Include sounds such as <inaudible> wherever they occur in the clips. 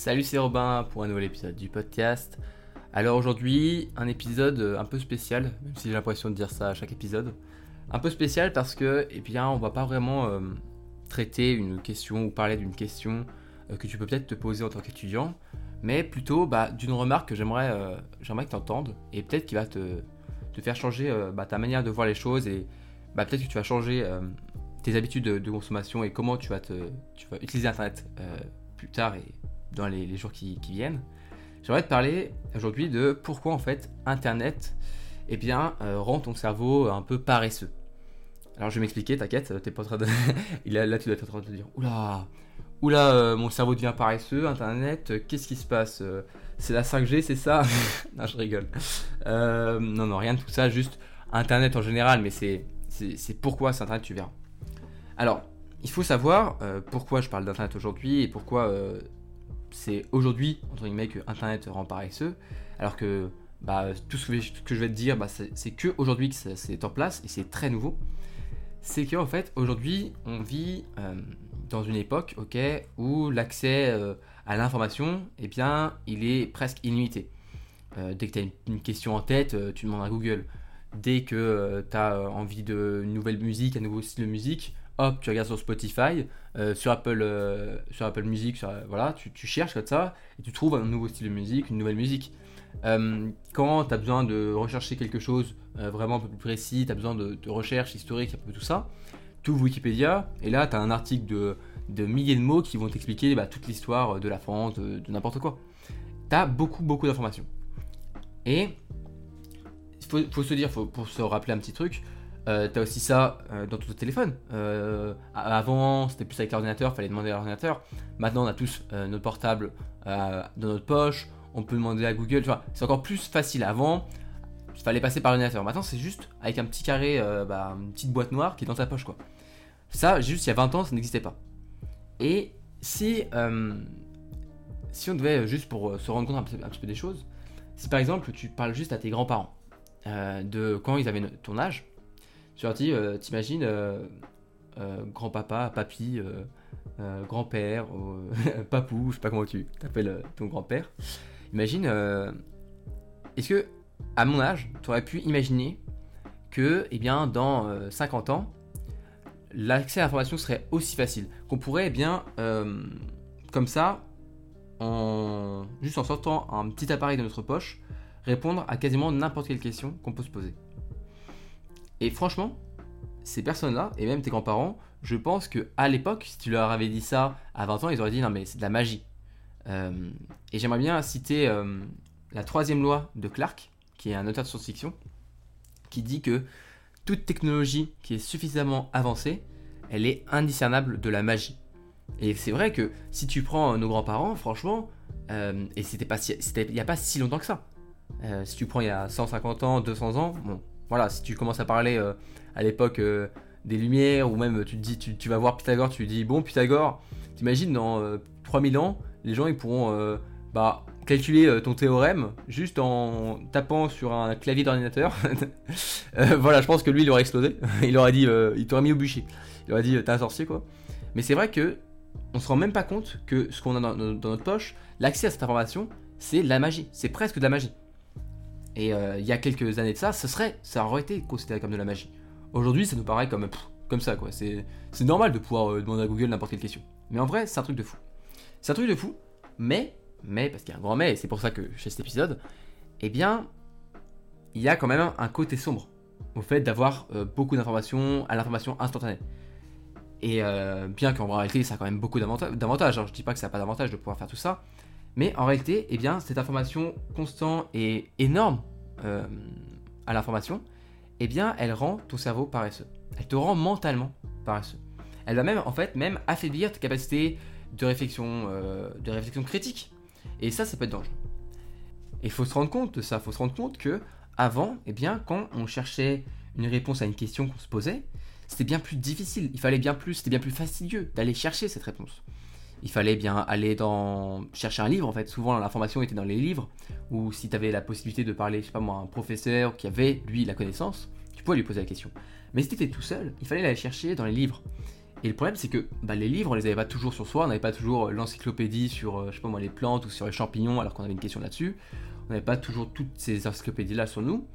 Salut, c'est Robin pour un nouvel épisode du podcast. Alors aujourd'hui, un épisode un peu spécial, même si j'ai l'impression de dire ça à chaque épisode. Un peu spécial parce que, eh bien, on va pas vraiment euh, traiter une question ou parler d'une question euh, que tu peux peut-être te poser en tant qu'étudiant, mais plutôt bah, d'une remarque que j'aimerais euh, que tu entendes et peut-être qui va te, faire changer bah, ta manière de voir les choses et bah, peut-être que tu vas changer tes habitudes de, consommation et comment tu vas, utiliser Internet plus tard dans les, jours qui, viennent. J'aimerais te parler aujourd'hui de pourquoi en fait Internet eh bien, euh, rend ton cerveau un peu paresseux. Alors je vais m'expliquer, t'inquiète, t'es pas en train de... <laughs> là, tu dois être en train de te dire, oula, oula, euh, mon cerveau devient paresseux, Internet, euh, qu'est-ce qui se passe C'est la 5G, c'est ça <laughs> Non, je rigole. non, non, rien de tout ça, juste Internet en général, mais c'est, c'est, pourquoi c'est Internet, tu verras. Alors, il faut savoir pourquoi je parle d'Internet aujourd'hui et pourquoi c'est aujourd'hui, entre guillemets, que Internet rend paresseux, alors que bah, tout ce que, je vais te dire, bah, c'est que aujourd'hui que c'est en place et c'est très nouveau. C'est qu'en fait, aujourd'hui, on vit euh, dans une époque ok, où l'accès euh, à l'information, eh bien, il est presque illimité. Euh, dès que tu as une, question en tête, tu demandes à Google. Dès que tu as envie d'une nouvelle musique, un nouveau style de musique, hop, tu regardes sur Spotify, euh, sur, Apple, euh, sur Apple Music, voilà, tu, cherches comme ça et tu trouves un nouveau style de musique, une nouvelle musique. Euh, quand tu as besoin de rechercher quelque chose vraiment un peu plus précis, tu as besoin de, recherche historique, un peu tout ça, tu ouvres Wikipédia et là tu as un article de, de, milliers de mots qui vont t'expliquer bah, toute l'histoire de la France, de, n'importe quoi. Tu as beaucoup, beaucoup d'informations. Et il faut, faut, se dire, faut, pour se rappeler un petit truc, euh, t'as aussi ça euh, dans tout téléphone. Euh, avant, c'était plus avec l'ordinateur, fallait demander à l'ordinateur. Maintenant, on a tous notre portable dans notre poche. On peut demander à Google. c'est encore plus facile. Avant, il fallait passer par l'ordinateur. Maintenant, c'est juste avec un petit carré, bah, une petite boîte noire qui est dans ta poche, quoi. Ça, juste il y a 20 ans, ça n'existait pas. Et si, si on devait juste pour se rendre compte un petit, peu des choses, si par exemple tu parles juste à tes grands-parents de quand ils avaient ton âge, tu leur dis, euh, t'imagines euh, euh, grand-papa, papy, grand-père, <laughs> papou, je sais pas comment tu t'appelles ton grand-père. Imagine, est-ce que, à mon âge, tu aurais pu imaginer que, eh bien, dans 50 ans, l'accès à l'information serait aussi facile, qu'on pourrait, eh bien, comme ça, en, juste en sortant un petit appareil de notre poche, répondre à quasiment n'importe quelle question qu'on peut se poser. Et franchement, ces personnes-là, et même tes grands-parents, je pense que à l'époque, si tu leur avais dit ça à 20 ans, ils auraient dit non mais c'est de la magie. Euh, et j'aimerais bien citer euh, la troisième loi de Clark, qui est un auteur de science-fiction, qui dit que toute technologie qui est suffisamment avancée, elle est indiscernable de la magie. Et c'est vrai que si tu prends nos grands-parents, franchement, euh, et c'était pas il n'y a pas si longtemps que ça. si tu prends il y a 150 ans, 200 ans, bon, voilà, si tu commences à parler euh, à l'époque euh, des Lumières, ou même tu te dis, tu, vas voir Pythagore, tu dis, bon, Pythagore, t'imagines dans 3000 euh, ans, les gens ils pourront bah, calculer ton théorème juste en tapant sur un clavier d'ordinateur. <laughs> voilà, je pense que lui il aurait explosé. <laughs> il aurait dit, il t'aurait mis au bûcher. Il aurait dit, t'es un sorcier quoi. Mais c'est vrai que on se rend même pas compte que ce qu'on a dans, dans notre poche, l'accès à cette information, c'est de la magie. C'est presque de la magie. Et euh, il y a quelques années de ça, ça, serait, ça aurait été considéré comme de la magie. Aujourd'hui, ça nous paraît comme, comme ça, quoi. C'est, normal de pouvoir euh, demander à Google n'importe quelle question. Mais en vrai, c'est un truc de fou. C'est un truc de fou, mais, mais, parce qu'il y a un grand mais, et c'est pour ça que fais cet épisode, eh bien, il y a quand même un côté sombre au fait d'avoir euh, beaucoup d'informations à l'information instantanée. Et bien qu'en réalité, ça a quand même beaucoup d'avantages. Alors, je dis pas que ça n'a pas d'avantage de pouvoir faire tout ça, mais en réalité, eh bien, cette information constante et énorme euh, à l'information, eh bien, elle rend ton cerveau paresseux. Elle te rend mentalement paresseux. Elle va même, en fait, même affaiblir ta capacité de réflexion, euh, de réflexion critique. Et ça, ça peut être dangereux. Et il faut se rendre compte de ça. Il faut se rendre compte que avant, eh bien, quand on cherchait une réponse à une question qu'on se posait, c'était bien plus difficile. Il fallait bien plus, c'était bien plus fastidieux d'aller chercher cette réponse il fallait bien aller dans chercher un livre en fait. Souvent l'information était dans les livres ou si tu avais la possibilité de parler, je sais pas moi, un professeur qui avait lui la connaissance, tu pouvais lui poser la question. Mais si tu étais tout seul, il fallait aller chercher dans les livres. Et le problème, c'est que bah, les livres, on les avait pas toujours sur soi, on n'avait pas toujours euh, l'encyclopédie sur, euh, je sais pas moi, les plantes ou sur les champignons, alors qu'on avait une question là-dessus. On n'avait pas toujours toutes ces encyclopédies-là sur nous.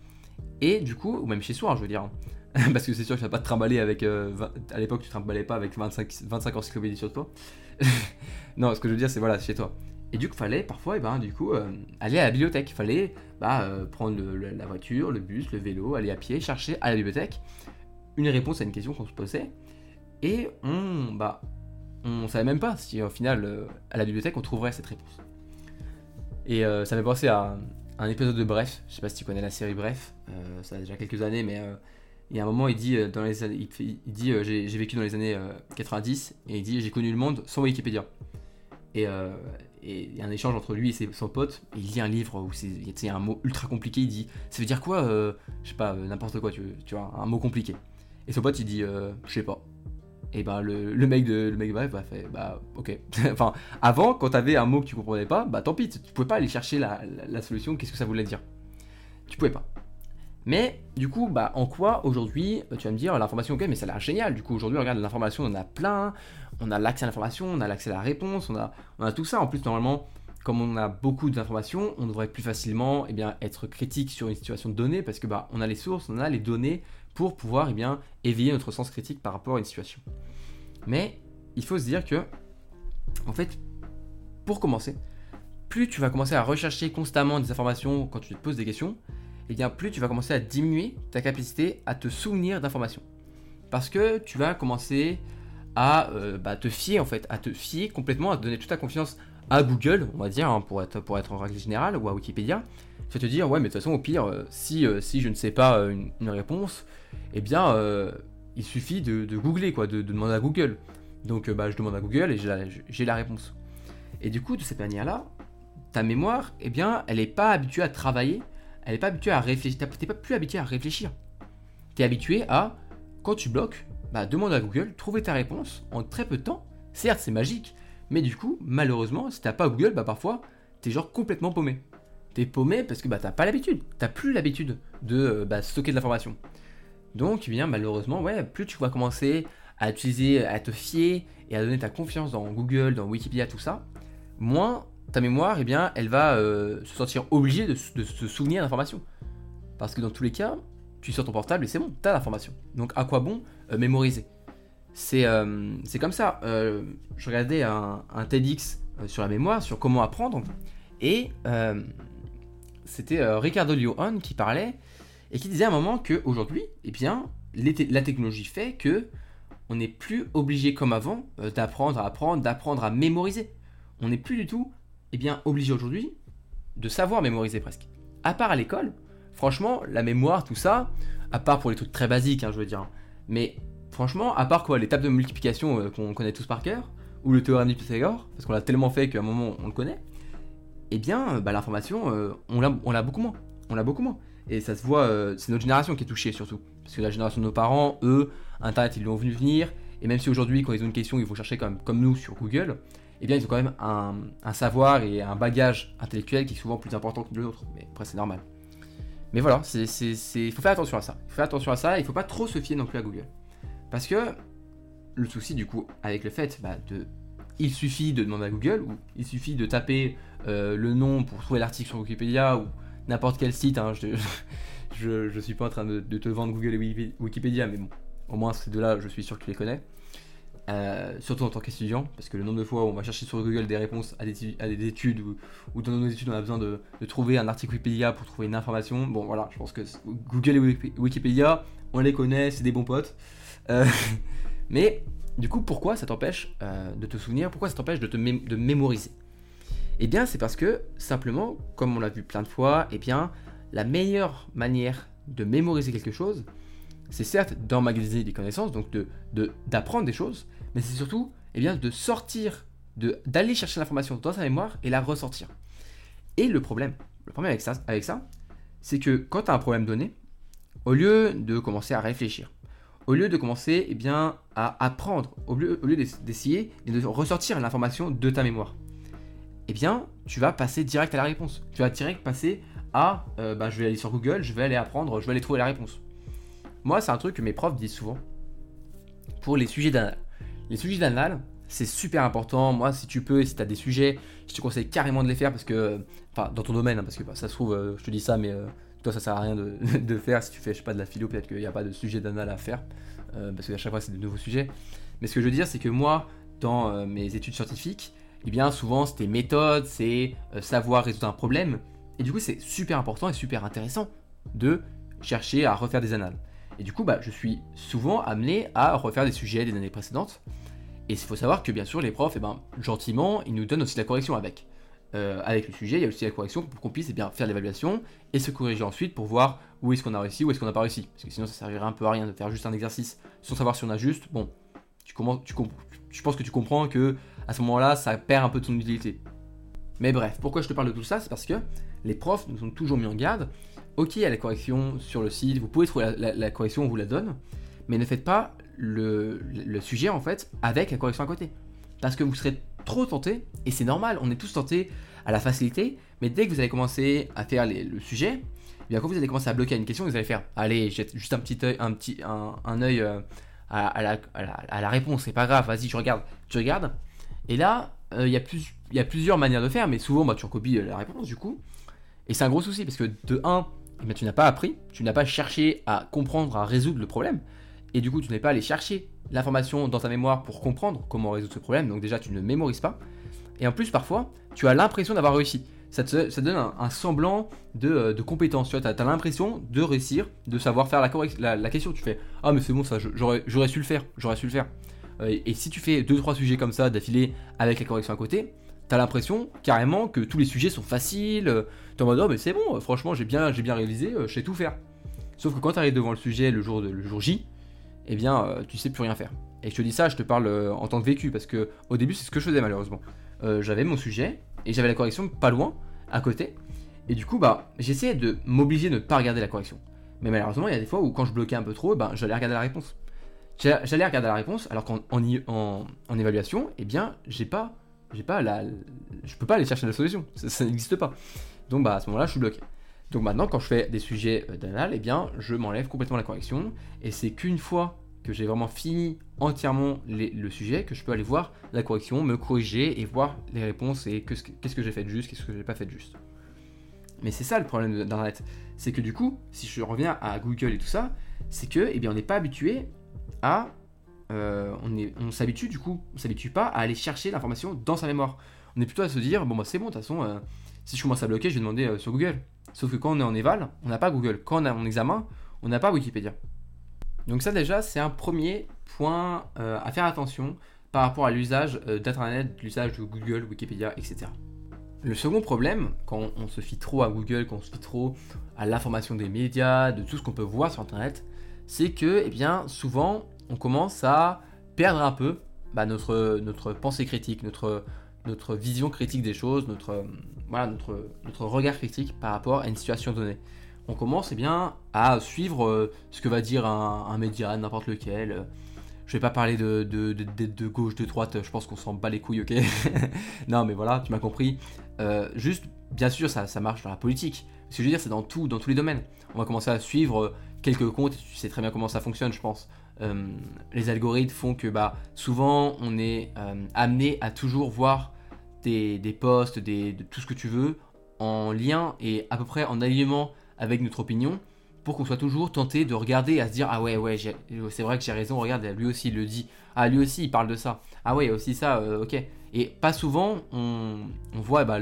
Et du coup, ou même chez soi, hein, je veux dire. Hein. <laughs> Parce que c'est sûr que tu vas pas te trimballer avec. Euh, à l'époque, tu te trimballais pas avec 25, 25 encyclopédies sur toi. <laughs> non, ce que je veux dire, c'est voilà, chez toi. Et du coup, fallait parfois, eh ben, du coup, aller à la bibliothèque. Fallait bah, prendre la voiture, le bus, le vélo, aller à pied, chercher à la bibliothèque une réponse à une question qu'on se posait. Et on, bah, on savait même pas si au final, euh, à la bibliothèque, on trouverait cette réponse. Et euh, ça m'a pensé à un, épisode de Bref. Je sais pas si tu connais la série Bref. Euh, ça a déjà quelques années, mais y a un moment, il dit, dans les, il, dit j'ai vécu dans les années 90 et il dit j'ai connu le monde sans Wikipédia. Et il y a un échange entre lui et son pote. Et il lit un livre où c'est un mot ultra compliqué. Il dit ça veut dire quoi Je sais pas, n'importe quoi, tu, tu vois, un mot compliqué. Et son pote il dit je sais pas. Et bah le, le, mec de le mec bref bah fait bah ok. <laughs> enfin avant quand t'avais un mot que tu comprenais pas, bah tant pis, tu, pouvais pas aller chercher la, la, solution, qu'est-ce que ça voulait dire? Tu pouvais pas. Mais du coup, bah en quoi aujourd'hui, tu vas me dire l'information ok mais ça a l'air génial. Du coup aujourd'hui regarde l'information, on en a plein, on a l'accès à l'information, on a l'accès à la réponse, on a, tout ça. En plus normalement, comme on a beaucoup d'informations, on devrait plus facilement eh être critique sur une situation donnée parce que bah, on a les sources, on a les données pour pouvoir eh éveiller notre sens critique par rapport à une situation. Mais il faut se dire que, en fait, pour commencer, plus tu vas commencer à rechercher constamment des informations quand tu te poses des questions, et eh bien plus tu vas commencer à diminuer ta capacité à te souvenir d'informations. Parce que tu vas commencer à euh, bah, te fier en fait, à te fier complètement, à donner toute ta confiance à Google, on va dire, hein, pour, être, pour être en règle générale, ou à Wikipédia. Tu vas te dire, ouais, mais de toute façon, au pire, euh, si, euh, si je ne sais pas une, réponse, eh bien, il suffit de, googler, quoi, de, demander à Google. Donc bah, je demande à Google et j'ai la, réponse. Et du coup, de cette manière-là, ta mémoire, eh bien, elle n'est pas habituée à travailler, elle n'est pas habituée à réfléchir, t'es pas plus habitué à réfléchir. Tu es habitué à, quand tu bloques, bah, demande à Google, trouver ta réponse en très peu de temps. Certes, c'est magique, mais du coup, malheureusement, si t'as pas Google, bah parfois, t'es genre complètement paumé. T'es paumé parce que bah t'as pas l'habitude, t'as plus l'habitude de euh, bah, stocker de l'information. Donc, eh bien, malheureusement, ouais, plus tu vas commencer à utiliser, à te fier et à donner ta confiance dans Google, dans Wikipédia, tout ça, moins ta mémoire, eh bien, elle va euh, se sentir obligée de, se souvenir d'informations. Parce que dans tous les cas, tu sors ton portable et c'est bon, tu as l'information. Donc à quoi bon euh, mémoriser? Euh, C'est comme ça. je regardais un, TEDx sur la mémoire, sur comment apprendre, et c'était Ricardo Liohan qui parlait et qui disait à un moment qu'aujourd'hui, eh bien, la technologie fait que on n'est plus obligé comme avant d'apprendre à apprendre, d'apprendre à mémoriser. On n'est plus du tout eh bien, obligé aujourd'hui de savoir mémoriser presque. À part à l'école, franchement, la mémoire, tout ça, à part pour les trucs très basiques, hein, je veux dire, mais franchement, à part quoi, les tables de multiplication euh, qu'on connaît tous par cœur, ou le théorème de Pythagore, parce qu'on l'a tellement fait qu'à un moment on le connaît, eh bien, bah, l'information, euh, on l'a beaucoup moins. On l'a beaucoup moins. Et ça se voit, euh, c'est notre génération qui est touchée surtout. Parce que la génération de nos parents, eux, Internet, ils l'ont vu venir. Et même si aujourd'hui, quand ils ont une question, ils vont chercher comme, comme nous sur Google, eh bien, ils ont quand même un, savoir et un bagage intellectuel qui est souvent plus important que le nôtre. Mais après, c'est normal. Mais voilà, il faut faire attention à ça. Il faut faire attention à ça. Il ne faut pas trop se fier non plus à Google. Parce que le souci, du coup, avec le fait bah, de. Il suffit de demander à Google, ou il suffit de taper euh, le nom pour trouver l'article sur Wikipédia, ou n'importe quel site. Hein, je, <laughs> je, suis pas en train de, te vendre Google et Wikipédia, mais bon, au moins ces deux-là, je suis sûr que tu les connais. Euh, surtout en tant qu'étudiant, parce que le nombre de fois où on va chercher sur Google des réponses à des, études, ou, dans nos études on a besoin de, trouver un article Wikipédia pour trouver une information. Bon voilà, je pense que Google et Wikipédia, on les connaît, c'est des bons potes. Euh, <laughs> mais du coup, pourquoi ça t'empêche euh, de te souvenir Pourquoi ça t'empêche de te mémoriser? Eh bien, c'est parce que, simplement, comme on l'a vu plein de fois, eh bien, la meilleure manière de mémoriser quelque chose, c'est certes d'emmagasiner des connaissances, donc d'apprendre de, des choses, mais c'est surtout eh bien, de sortir, d'aller chercher l'information dans sa mémoire et la ressortir. Et le problème, le problème avec ça, avec ça c'est que quand tu as un problème donné, au lieu de commencer à réfléchir, au lieu de commencer eh bien, à apprendre, au lieu, au lieu d'essayer de ressortir l'information de ta mémoire, eh bien, tu vas passer direct à la réponse. Tu vas direct passer à, euh, bah, je vais aller sur Google, je vais aller apprendre, je vais aller trouver la réponse. Moi, c'est un truc que mes profs disent souvent. Pour les sujets Les sujets d'anal, c'est super important. Moi, si tu peux, si tu as des sujets, je te conseille carrément de les faire parce que, enfin, dans ton domaine, hein, parce que bah, ça se trouve, euh, je te dis ça, mais euh, toi, ça sert à rien de, <laughs> faire. Si tu fais, je sais pas, de la philo, peut-être qu'il n'y a pas de sujet d'anal à faire euh, parce qu'à chaque fois, c'est de nouveaux sujets. Mais ce que je veux dire, c'est que moi, dans mes études scientifiques, eh bien, souvent, c'était méthode, c'est savoir résoudre un problème. Et du coup, c'est super important et super intéressant de chercher à refaire des annales. Et du coup, bah, je suis souvent amené à refaire des sujets des années précédentes. Et il faut savoir que bien sûr, les profs, eh ben, gentiment, ils nous donnent aussi la correction avec. Euh, avec le sujet, il y a aussi la correction pour qu'on puisse eh bien, faire l'évaluation et se corriger ensuite pour voir où est-ce qu'on a réussi, où est-ce qu'on n'a pas réussi. Parce que sinon, ça servirait un peu à rien de faire juste un exercice sans savoir si on a juste. Bon, tu, tu, je pense que tu comprends que à ce moment-là, ça perd un peu de son utilité. Mais bref, pourquoi je te parle de tout ça? C'est parce que les profs nous ont toujours mis en garde. Ok, il y a la correction sur le site, vous pouvez trouver la correction, on vous la donne, mais ne faites pas le, sujet en fait avec la correction à côté. Parce que vous serez trop tenté, et c'est normal, on est tous tentés à la facilité, mais dès que vous allez commencer à faire le sujet, eh bien quand vous allez commencer à bloquer une question, vous allez faire allez, jette juste un petit œil, un petit un, œil euh, à, la, à, la, réponse, c'est pas grave, vas-y, je regarde, tu regardes. Et là, euh, il y, a plusieurs manières de faire, mais souvent bah, tu recopies la réponse du coup. Et c'est un gros souci parce que de 1, eh tu n'as pas appris, tu n'as pas cherché à comprendre, à résoudre le problème. Et du coup tu n'es pas allé chercher l'information dans ta mémoire pour comprendre comment résoudre ce problème, donc déjà tu ne mémorises pas, et en plus parfois tu as l'impression d'avoir réussi. Ça te, donne un, semblant de, euh, de, compétence, tu as, l'impression de réussir, de savoir faire la, la, question, tu fais « Ah mais c'est bon ça, j'aurais su le faire, j'aurais su le faire euh, Et si tu fais 2-3 sujets comme ça d'affilée avec la correction à côté, t'as l'impression carrément que tous les sujets sont faciles, euh, t'es en mode oh mais c'est bon, franchement j'ai bien, bien réalisé, je sais tout faire. Sauf que quand tu arrives devant le sujet le jour, de, le jour J, eh bien, euh, tu sais plus rien faire. Et je te dis ça, je te parle euh, en tant que vécu, parce que au début, c'est ce que je faisais malheureusement. Euh, j'avais mon sujet, et j'avais la correction pas loin, à côté, et du coup, bah, j'essayais de m'obliger de ne pas regarder la correction. Mais malheureusement, il y a des fois où quand je bloquais un peu trop, ben, j'allais regarder la réponse. J'allais regarder la réponse, alors qu'en en, évaluation, eh bien, j'ai pas, j'ai pas je peux pas aller chercher la solution, ça, n'existe pas. Donc, bah, à ce moment-là, je suis bloqué. Donc maintenant, quand je fais des sujets euh, d'anal, eh bien, je m'enlève complètement la correction. Et c'est qu'une fois que j'ai vraiment fini entièrement le sujet, que je peux aller voir la correction, me corriger et voir les réponses et qu'est-ce que j'ai fait de juste, qu'est-ce que j'ai pas fait de juste. Mais c'est ça le problème d'Internet. C'est que du coup, si je reviens à Google et tout ça, c'est que, eh bien, on n'est pas habitué à... Euh, on s'habitue du coup, on s'habitue pas à aller chercher l'information dans sa mémoire. On est plutôt à se dire, bon bah c'est bon, de toute façon, euh, si je commence à bloquer, je vais demander sur Google. Sauf que quand on est en éval, on n'a pas Google. Quand on est en examen, on n'a pas Wikipédia. Donc ça déjà, c'est un premier point euh, à faire attention par rapport à l'usage euh, d'Internet, l'usage de Google, Wikipédia, etc. Le second problème, quand on se fie trop à Google, quand on se fie trop à l'information des médias, de tout ce qu'on peut voir sur Internet, c'est que, eh bien, souvent, on commence à perdre un peu bah, notre, notre pensée critique, notre, notre vision critique des choses, notre, voilà, notre, notre regard critique par rapport à une situation donnée. On commence eh bien, à suivre euh, ce que va dire un, média, n'importe lequel. Je vais pas parler de, de, de, gauche, de droite, je pense qu'on s'en bat les couilles, ok? <laughs> Non, mais voilà, tu m'as compris. Euh, juste, bien sûr, ça, ça marche dans la politique. Ce que je veux dire, c'est dans tout, dans tous les domaines. On va commencer à suivre quelques comptes, tu sais très bien comment ça fonctionne, je pense. Euh, les algorithmes font que bah, souvent on est amené à toujours voir des, postes, des, de tout ce que tu veux, en lien et à peu près en alignement avec notre opinion, pour qu'on soit toujours tenté de regarder à se dire ah ouais ouais c'est vrai que j'ai raison regarde lui aussi il le dit. Ah lui aussi il parle de ça. Ah ouais aussi ça euh, ok. Et pas souvent on, voit bah,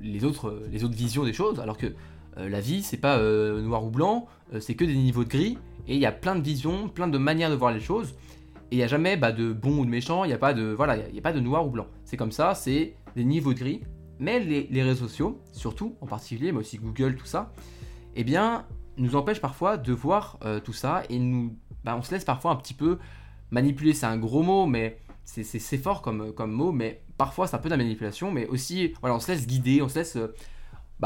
les autres les autres visions des choses alors que euh, la vie c'est pas euh, noir ou blanc c'est que des niveaux de gris et il y a plein de visions plein de manières de voir les choses et il n'y a jamais bah, de bon ou de méchant il n'y a pas de voilà il y a pas de noir ou blanc c'est comme ça c'est des niveaux de gris, mais les, réseaux sociaux, surtout en particulier, mais aussi Google, tout ça, eh bien, nous empêchent parfois de voir euh, tout ça et nous, bah, on se laisse parfois un petit peu manipuler. C'est un gros mot, mais c'est fort comme, comme mot, mais parfois c'est un peu de la manipulation, mais aussi, voilà, on se laisse guider, on se laisse euh,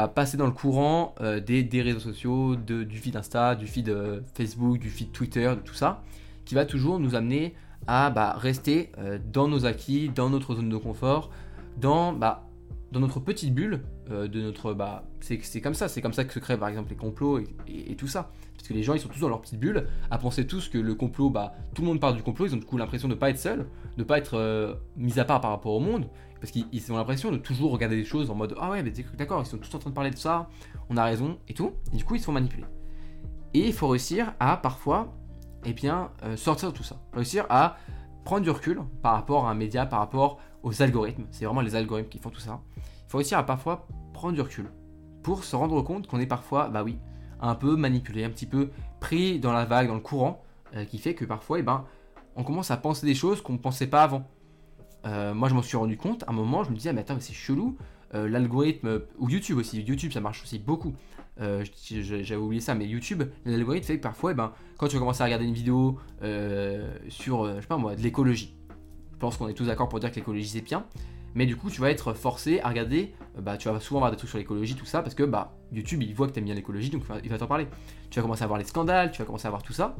bah, passer dans le courant euh, des, réseaux sociaux, du feed Insta, du feed Facebook, du feed Twitter, de tout ça, qui va toujours nous amener à bah, rester dans nos acquis, dans notre zone de confort, dans bah, notre petite bulle euh, de notre c'est comme ça c'est comme ça que se créent par exemple les complots et, tout ça. Parce que les gens ils sont tous dans leur petite bulle à penser tous que le complot tout le monde parle du complot ils ont du coup l'impression de pas être seuls de pas être euh, mis à part par rapport au monde parce qu'ils ont l'impression de toujours regarder les choses en mode ah ouais mais d'accord ils sont tous en train de parler de ça on a raison et tout. Et du coup ils se font manipuler. Et il faut réussir à parfois eh bien euh, sortir de tout ça. Réussir à prendre du recul par rapport à un média par rapport aux algorithmes. C'est vraiment les algorithmes qui font tout ça. Il faut réussir à parfois prendre du recul pour se rendre compte qu'on est parfois, bah oui, un peu manipulé, un petit peu pris dans la vague, dans le courant, euh, qui fait que parfois, eh ben, on commence à penser des choses qu'on ne pensait pas avant. Euh, moi, je m'en suis rendu compte. À un moment, je me disais, mais attends, c'est chelou. Euh, l'algorithme, ou YouTube aussi, YouTube, ça marche aussi beaucoup. J'avais oublié ça, mais YouTube, l'algorithme fait que parfois, eh ben, quand tu commences à regarder une vidéo sur, je sais pas moi, de l'écologie, je pense qu'on est tous d'accord pour dire que l'écologie c'est bien, mais du coup tu vas être forcé à regarder, euh, bah, tu vas souvent voir des trucs sur l'écologie, tout ça, parce que bah, YouTube il voit que tu aimes bien l'écologie, donc il va t'en parler. Tu vas commencer à voir les scandales, tu vas commencer à voir tout ça.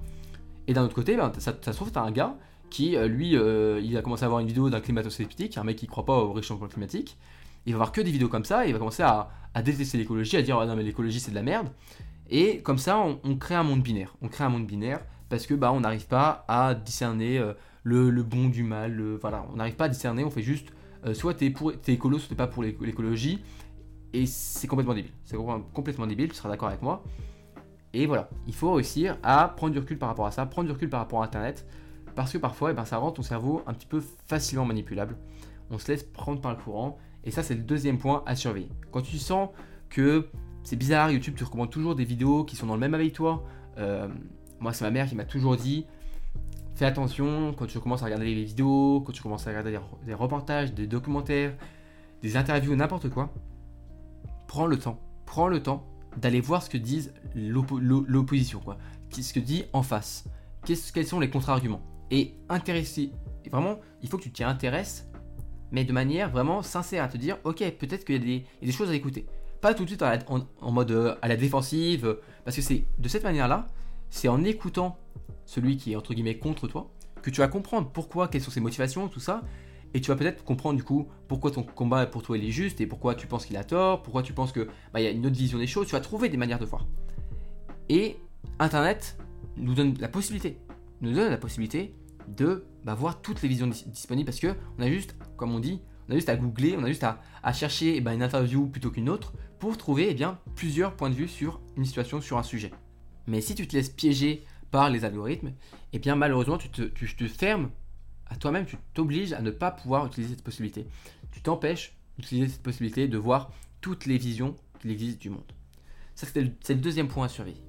Et d'un autre côté, bah, ça, ça, se trouve, tu as un gars qui, euh, lui, euh, il a commencé à voir une vidéo d'un climato-sceptique, un mec qui croit pas au réchauffement climatique. Il va voir que des vidéos comme ça, il va commencer à, détester l'écologie, à dire ah non mais l'écologie c'est de la merde. Et comme ça, on, crée un monde binaire. On crée un monde binaire parce que bah on n'arrive pas à discerner le, bon du mal. voilà, on n'arrive pas à discerner. On fait juste euh, soit t'es pour es écolo, soit t'es pas pour l'écologie. Et c'est complètement débile. C'est complètement débile, tu seras d'accord avec moi. Et voilà, il faut réussir à prendre du recul par rapport à ça, prendre du recul par rapport à Internet, parce que parfois, eh ben, ça rend ton cerveau un petit peu facilement manipulable. On se laisse prendre par le courant, et ça, c'est le deuxième point à surveiller. Quand tu sens que c'est bizarre, YouTube te recommande toujours des vidéos qui sont dans le même avec toi. Euh, moi, c'est ma mère qui m'a toujours dit fais attention quand tu commences à regarder les vidéos, quand tu commences à regarder des reportages, des documentaires, des interviews, n'importe quoi. Prends le temps, prends le temps d'aller voir ce que disent l'opposition, quoi. Ce que dit en face? Quels sont les contre-arguments? Et intéresser. Vraiment, il faut que tu t'y intéresses, mais de manière vraiment sincère, à te dire, ok, peut-être qu'il y, a des choses à écouter. Pas tout de suite en, mode euh, à la défensive, parce que c'est de cette manière-là, c'est en écoutant celui qui est entre guillemets contre toi, que tu vas comprendre pourquoi, quelles sont ses motivations, tout ça, et tu vas peut-être comprendre du coup pourquoi ton combat pour toi il est juste et pourquoi tu penses qu'il a tort, pourquoi tu penses que bah, il y a une autre vision des choses, tu vas trouver des manières de voir. Et Internet nous donne la possibilité, nous donne la possibilité de bah, voir toutes les visions disponibles parce que on a juste, comme on dit, on a juste à googler, on a juste à, chercher eh ben, une interview plutôt qu'une autre pour trouver eh bien, plusieurs points de vue sur une situation, sur un sujet. Mais si tu te laisses piéger par les algorithmes, eh bien malheureusement tu te, tu te fermes à toi-même, tu t'obliges à ne pas pouvoir utiliser cette possibilité. Tu t'empêches d'utiliser cette possibilité de voir toutes les visions qu'il existe du monde. Ça c'est le, deuxième point à surveiller.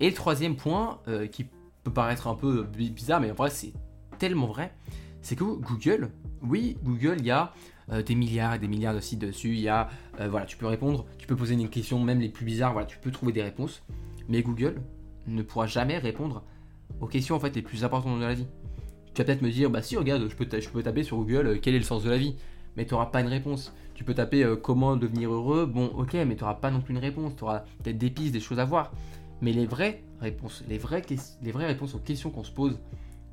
Et le troisième point, euh, qui peut paraître un peu bizarre, mais en vrai c'est tellement vrai, c'est que Google, oui, Google, il y a euh, des milliards et des milliards de sites dessus, il y a, euh, voilà, tu peux répondre, tu peux poser une question, même les plus bizarres, voilà, tu peux trouver des réponses. Mais Google, ne pourra jamais répondre aux questions en fait les plus importantes de la vie. Tu vas peut-être me dire, bah si, regarde, je peux, je peux taper sur Google euh, quel est le sens de la vie, mais tu n'auras pas une réponse. Tu peux taper comment devenir heureux, bon, ok, mais tu n'auras pas non plus une réponse. Tu auras peut-être des pistes, des choses à voir. Mais les vraies réponses, les vraies, les vraies réponses aux questions qu'on se pose,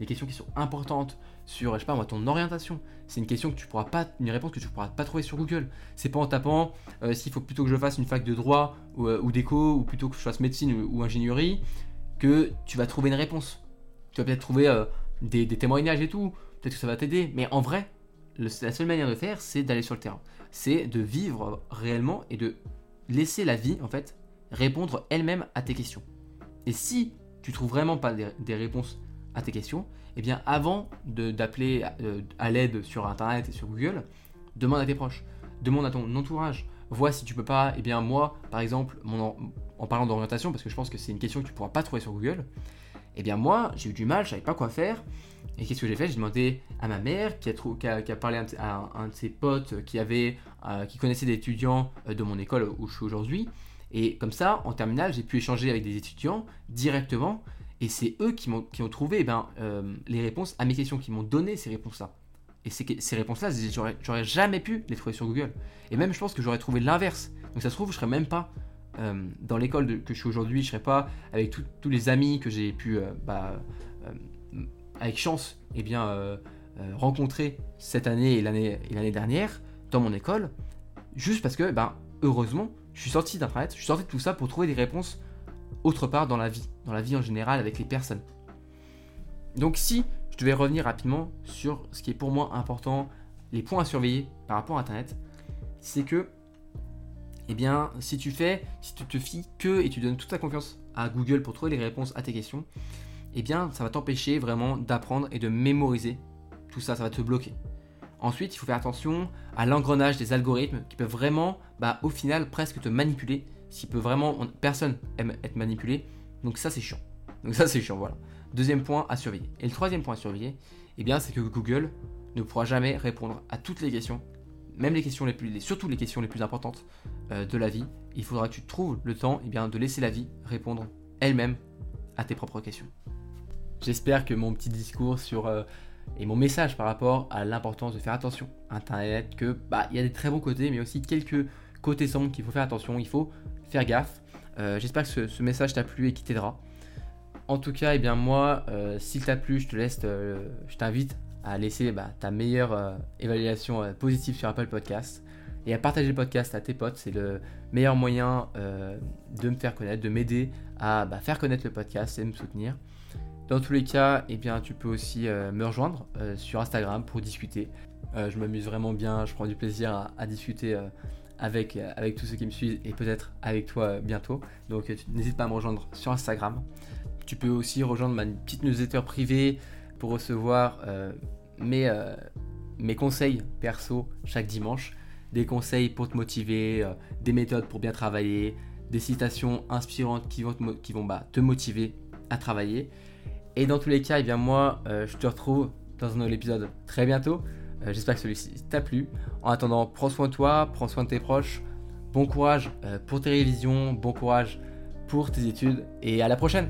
les questions qui sont importantes sur, je sais pas moi, ton orientation, c'est une question que tu pourras pas, une réponse que tu pourras pas trouver sur Google. C'est pas en tapant euh, s'il faut plutôt que je fasse une fac de droit ou, ou d'éco ou plutôt que je fasse médecine ou ingénierie que tu vas trouver une réponse. Tu vas peut-être trouver euh, des, témoignages et tout, peut-être que ça va t'aider, mais en vrai, la seule manière de faire, c'est d'aller sur le terrain. C'est de vivre réellement et de laisser la vie, en fait, répondre elle-même à tes questions. Et si tu trouves vraiment pas des, réponses à tes questions, eh bien avant d'appeler euh, à l'aide sur internet et sur Google, demande à tes proches, demande à ton entourage, vois si tu peux pas, eh bien moi, par exemple, en, parlant d'orientation, parce que je pense que c'est une question que tu pourras pas trouver sur Google, eh bien moi, j'ai eu du mal, je savais pas quoi faire. Et qu'est-ce que j'ai fait? J'ai demandé à ma mère, qui a, qui a, parlé à un, de ses potes qui, avait, euh, qui connaissait des étudiants euh, de mon école où je suis aujourd'hui. Et comme ça, en terminale, j'ai pu échanger avec des étudiants directement. Et c'est eux qui, ont, qui ont trouvé eh ben, euh, les réponses à mes questions, qui m'ont donné ces réponses-là. Et ces, ces réponses-là, j'aurais jamais pu les trouver sur Google. Et même, je pense que j'aurais trouvé l'inverse. Donc ça se trouve, je serais même pas euh, dans l'école que je suis aujourd'hui, je serais pas avec tous les amis que j'ai pu, euh, bah, avec chance, eh bien, rencontrer cette année et l'année dernière dans mon école. juste parce que, ben, heureusement, je suis sorti d'Internet, je suis sorti de tout ça pour trouver des réponses autre part dans la vie, dans la vie en général avec les personnes. Donc si je devais revenir rapidement sur ce qui est pour moi important, les points à surveiller par rapport à Internet, c'est que, eh bien, si tu fais, si tu te fies que et tu donnes toute ta confiance à Google pour trouver les réponses à tes questions, eh bien, ça va t'empêcher vraiment d'apprendre et de mémoriser tout ça, ça va te bloquer. Ensuite, il faut faire attention à l'engrenage des algorithmes qui peuvent vraiment, bah, au final, presque te manipuler. S'il peut vraiment, personne aime être manipulé. Donc ça, c'est chiant. Donc ça, c'est chiant, voilà. Deuxième point à surveiller. Et le troisième point à surveiller, eh bien, c'est que Google ne pourra jamais répondre à toutes les questions, même les questions les plus, surtout les questions les plus importantes euh, de la vie. Il faudra que tu trouves le temps, eh bien, de laisser la vie répondre elle-même à tes propres questions. J'espère que mon petit discours sur euh, et mon message par rapport à l'importance de faire attention à Internet, que bah il y a des très bons côtés, mais aussi quelques côtés sombres qu'il faut faire attention, il faut faire gaffe. Euh, j'espère que ce, message t'a plu et qu'il t'aidera. En tout cas, eh bien moi, euh, s'il t'a plu, je te laisse, euh, je t'invite à laisser bah, ta meilleure évaluation positive sur Apple Podcast et à partager le podcast à tes potes. C'est le meilleur moyen de me faire connaître, de m'aider à bah, faire connaître le podcast et me soutenir. Dans tous les cas, eh bien, tu peux aussi euh, me rejoindre euh, sur Instagram pour discuter. Euh, je m'amuse vraiment bien, je prends du plaisir à, discuter avec, avec tous ceux qui me suivent et peut-être avec toi bientôt. Donc n'hésite pas à me rejoindre sur Instagram. Tu peux aussi rejoindre ma petite newsletter privée pour recevoir mes, mes conseils perso chaque dimanche. Des conseils pour te motiver, des méthodes pour bien travailler, des citations inspirantes qui vont te, qui vont, bah, te motiver à travailler. Et dans tous les cas, eh bien moi, euh, je te retrouve dans un nouvel épisode très bientôt. Euh, j'espère que celui-ci t'a plu. En attendant, prends soin de toi, prends soin de tes proches. Bon courage euh, pour tes révisions, bon courage pour tes études et à la prochaine